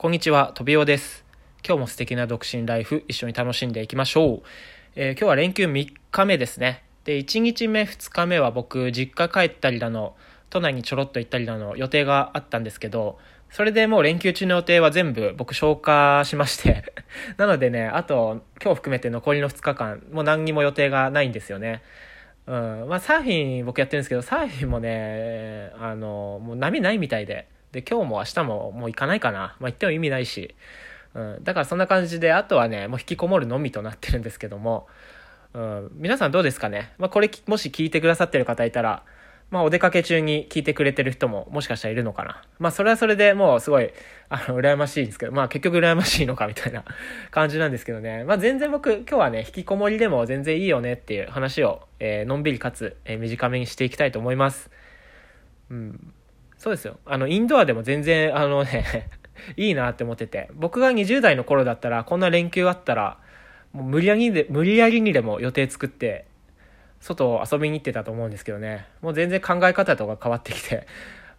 こんにちは、とびおです。今日も素敵な独身ライフ一緒に楽しんでいきましょう。えー、今日は連休3日目ですね。で、1日目、2日目は僕、実家帰ったりだの、都内にちょろっと行ったりだの予定があったんですけど、それでもう連休中の予定は全部僕消化しまして なのでね、あと今日含めて残りの2日間、もう何にも予定がないんですよね。うん。まあサーフィン僕やってるんですけど、サーフィンもね、あの、もう波ないみたいで。で、今日も明日ももう行かないかな。まあ、行っても意味ないし。うん。だからそんな感じで、あとはね、もう引きこもるのみとなってるんですけども、うん。皆さんどうですかね？まあ、これ、もし聞いてくださってる方いたら、まあ、お出かけ中に聞いてくれてる人ももしかしたらいるのかな。まあ、それはそれでもうすごい、あの、羨ましいんですけど、まあ、結局羨ましいのかみたいな 感じなんですけどね。まあ、全然僕、今日はね、引きこもりでも全然いいよねっていう話を、えー、のんびりかつ、えー、短めにしていきたいと思います。うん。そうですよ。あの、インドアでも全然、あのね いいなって思ってて。僕が20代の頃だったら、こんな連休あったら、もう無理やりにで、無理やりにでも予定作って、外を遊びに行ってたと思うんですけどね。もう全然考え方とか変わってきて、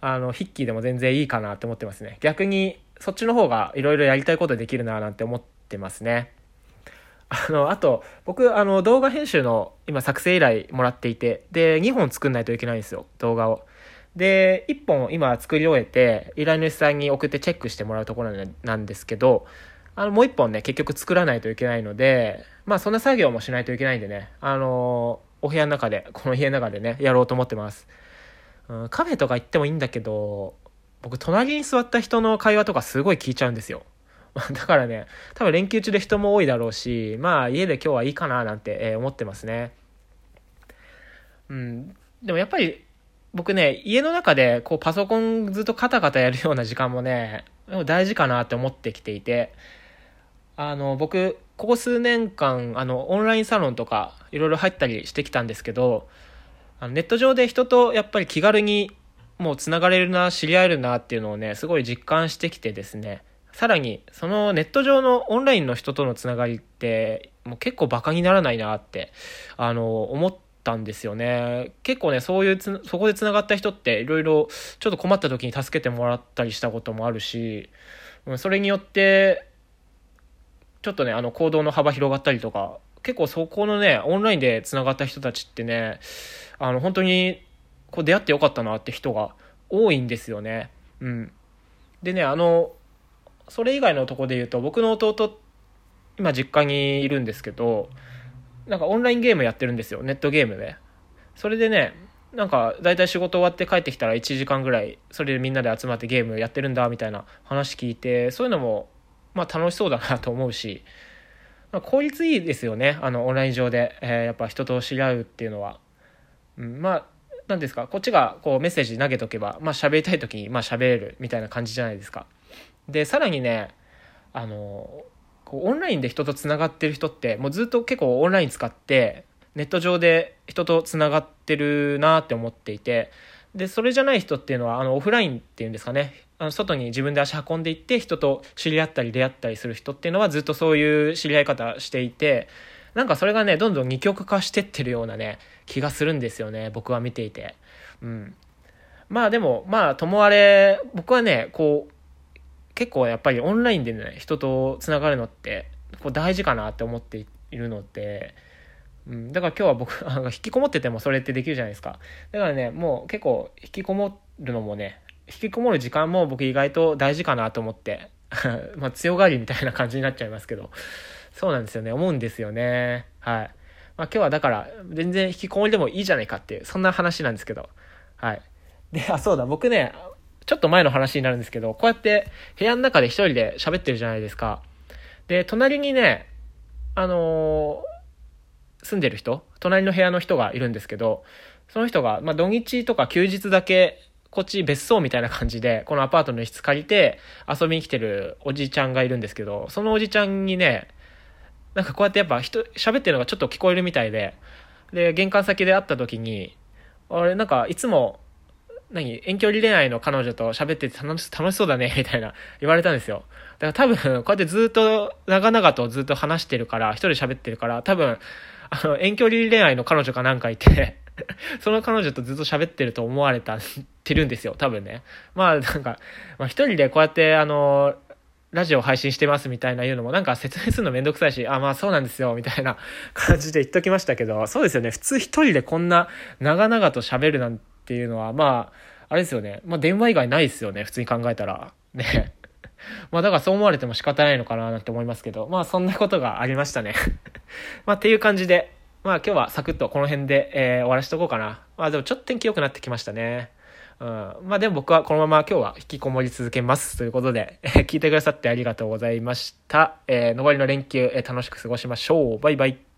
あの、ヒッキーでも全然いいかなって思ってますね。逆に、そっちの方がいろいろやりたいことできるななんて思ってますね。あの、あと、僕、あの、動画編集の今作成依頼もらっていて、で、2本作んないといけないんですよ、動画を。で、1本今作り終えて、依頼主さんに送ってチェックしてもらうところなんですけど、あの、もう1本ね、結局作らないといけないので、まあそんな作業もしないといけないんでね、あのお部屋の中で、この家の中でね、やろうと思ってます。うん、カフェとか行ってもいいんだけど、僕、隣に座った人の会話とかすごい聞いちゃうんですよ。だからね、多分連休中で人も多いだろうし、まあ家で今日はいいかななんて、え思ってますね。うん。でもやっぱり僕ね、家の中でこうパソコンずっとカタカタやるような時間もね、大事かなって思ってきていて、あの、僕、ここ数年間、あの、オンラインサロンとかいろいろ入ったりしてきたんですけど、あのネット上で人とやっぱり気軽にもう繋がれるな、知り合えるなっていうのをね、すごい実感してきてですね、さらに、そのネット上のオンラインの人とのつながりって、もう結構バカにならないなって、あの、思って、たんですよね。結構ね、そういうつ、そこで繋がった人っていろいろちょっと困った時に助けてもらったりしたこともあるし、うんそれによって、ちょっとね、あの行動の幅広がったりとか、結構そこのね、オンラインで繋がった人たちってね、あの本当にこう出会ってよかったなって人が多いんですよね。うん。でね、あの、それ以外のとこで言うと、僕の弟、今実家にいるんですけど、なんかオンラインゲームやってるんですよ。ネットゲームで。それでね、なんか、だいたい仕事終わって帰ってきたら1時間ぐらい、それでみんなで集まってゲームやってるんだ、みたいな話聞いて、そういうのも、まあ楽しそうだなと思うし、まあ、効率いいですよね。あの、オンライン上で、えー、やっぱ人と知り合うっていうのは。うん、まあ、なんですか、こっちがこうメッセージ投げとけば、まあ喋りたい時に、まあ喋れるみたいな感じじゃないですか。で、さらにね、あの、こうオンラインで人とつながってる人ってもうずっと結構オンライン使ってネット上で人とつながってるなって思っていてでそれじゃない人っていうのはあのオフラインっていうんですかね。あの外に自分で足運んでいって人と知り合ったり出会ったりする人っていうのはずっとそういう知り合い方していてなんかそれがねどんどん二極化してってるようなね気がするんですよね僕は見ていて。うん。まあでもまあともあれ僕はねこう結構やっぱりオンラインでね、人と繋がるのって、こう大事かなって思っているので、うん、だから今日は僕、あの引きこもっててもそれってできるじゃないですか。だからね、もう結構引きこもるのもね、引きこもる時間も僕意外と大事かなと思って、まあ強がりみたいな感じになっちゃいますけど、そうなんですよね、思うんですよね。はい。まあ今日はだから全然引きこもりでもいいじゃないかっていう、そんな話なんですけど、はい。で、あ、そうだ、僕ね、ちょっと前の話になるんですけど、こうやって部屋の中で一人で喋ってるじゃないですか。で、隣にね、あのー、住んでる人、隣の部屋の人がいるんですけど、その人が、まあ、土日とか休日だけ、こっち別荘みたいな感じで、このアパートの一室借りて遊びに来てるおじちゃんがいるんですけど、そのおじちゃんにね、なんかこうやってやっぱ人、喋ってるのがちょっと聞こえるみたいで、で、玄関先で会った時に、あれ、なんかいつも何遠距離恋愛の彼女と喋ってて楽しそうだね、みたいな言われたんですよ。だから多分、こうやってずっと、長々とずっと話してるから、一人喋ってるから、多分、あの、遠距離恋愛の彼女かなんかいて その彼女とずっと喋ってると思われた、てるんですよ、多分ね。まあ、なんか、まあ一人でこうやって、あの、ラジオ配信してますみたいな言うのもなんか説明するのめんどくさいし、あ、まあそうなんですよ、みたいな感じで言っときましたけど、そうですよね。普通一人でこんな長々と喋るなんていうのは、まあ、あれですよね。まあ電話以外ないですよね。普通に考えたら。ね。まあだからそう思われても仕方ないのかななんて思いますけど、まあそんなことがありましたね。まあっていう感じで、まあ今日はサクッとこの辺で、えー、終わらしとこうかな。まあでもちょっと天気良くなってきましたね。うん。まあでも僕はこのまま今日は引きこもり続けます。ということで、え 聞いてくださってありがとうございました。えー、残りの連休、えー、楽しく過ごしましょう。バイバイ。